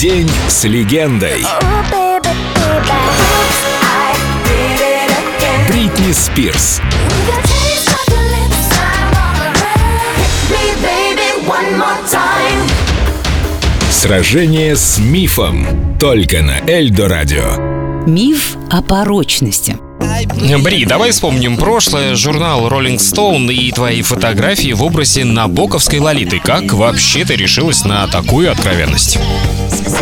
День с легендой. Бритни Спирс. Сражение с мифом. Только на Эльдо Радио. Миф о порочности. Бри, давай вспомним прошлое, журнал Rolling Stone и твои фотографии в образе набоковской Лолиты. Как вообще ты решилась на такую откровенность?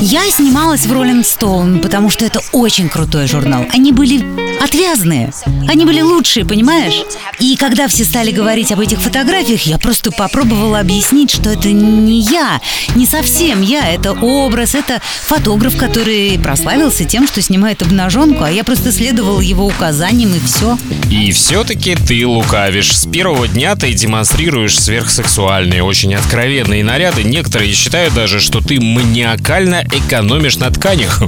Я снималась в Rolling Stone, потому что это очень крутой журнал. Они были отвязные. Они были лучшие, понимаешь? И когда все стали говорить об этих фотографиях, я просто попробовала объяснить, что это не я, не совсем я. Это образ, это фотограф, который прославился тем, что снимает обнаженку, а я просто следовала его указаниям и все. И все-таки ты лукавишь. С первого дня ты демонстрируешь сверхсексуальные, очень откровенные наряды. Некоторые считают даже, что ты маниакально экономишь на тканях.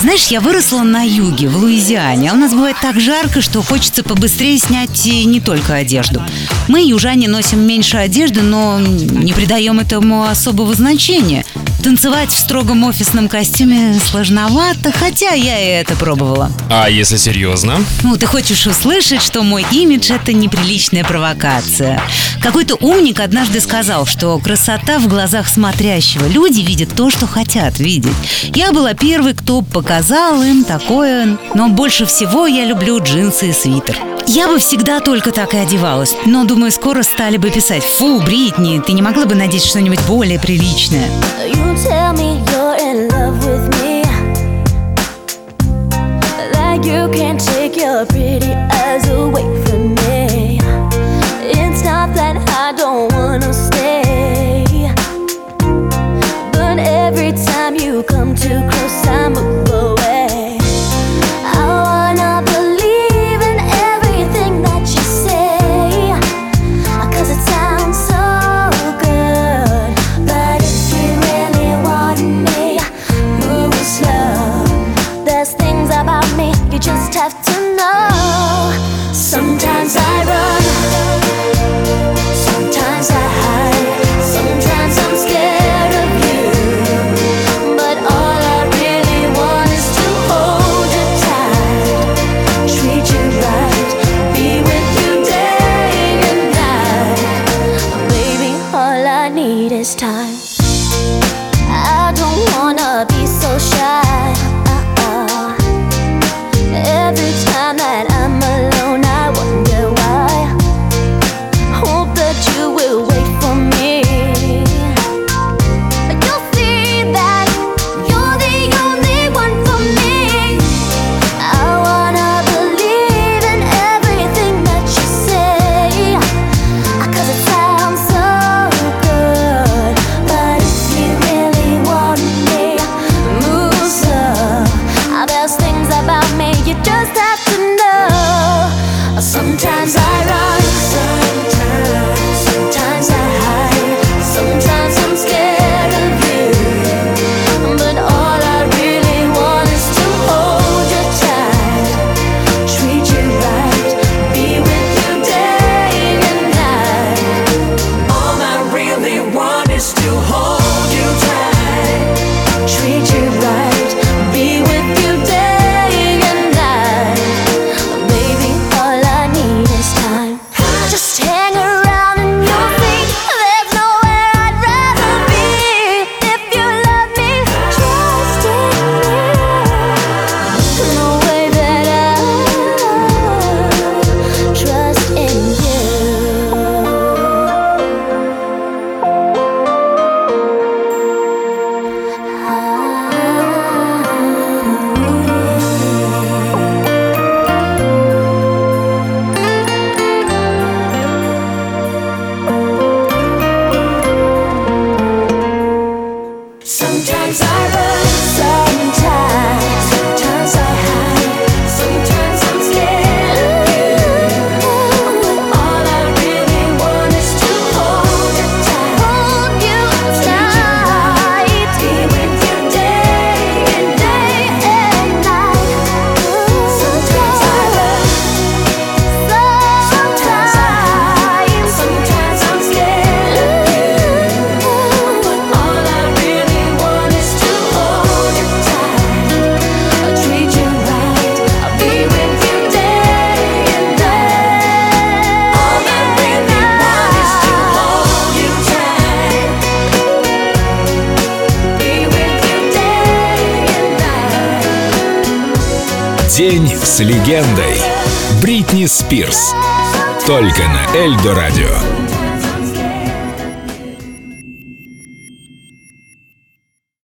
Знаешь, я выросла на юге, в Луизиане, а у нас бывает так жарко, что хочется побыстрее снять не только одежду. Мы, южане, носим меньше одежды, но не придаем этому особого значения. Танцевать в строгом офисном костюме сложновато, хотя я и это пробовала. А если серьезно? Ну, ты хочешь услышать, что мой имидж — это неприличная провокация. Какой-то умник однажды сказал, что красота в глазах смотрящего. Люди видят то, что хотят видеть. Я была первой, кто показал им такое, но больше всего я люблю джинсы и свитер. Я бы всегда только так и одевалась, но думаю, скоро стали бы писать «Фу, Бритни, ты не могла бы надеть что-нибудь более приличное?» You can't take your pretty eyes away from me. you will День с легендой. Бритни Спирс. Только на Эльдо Радио.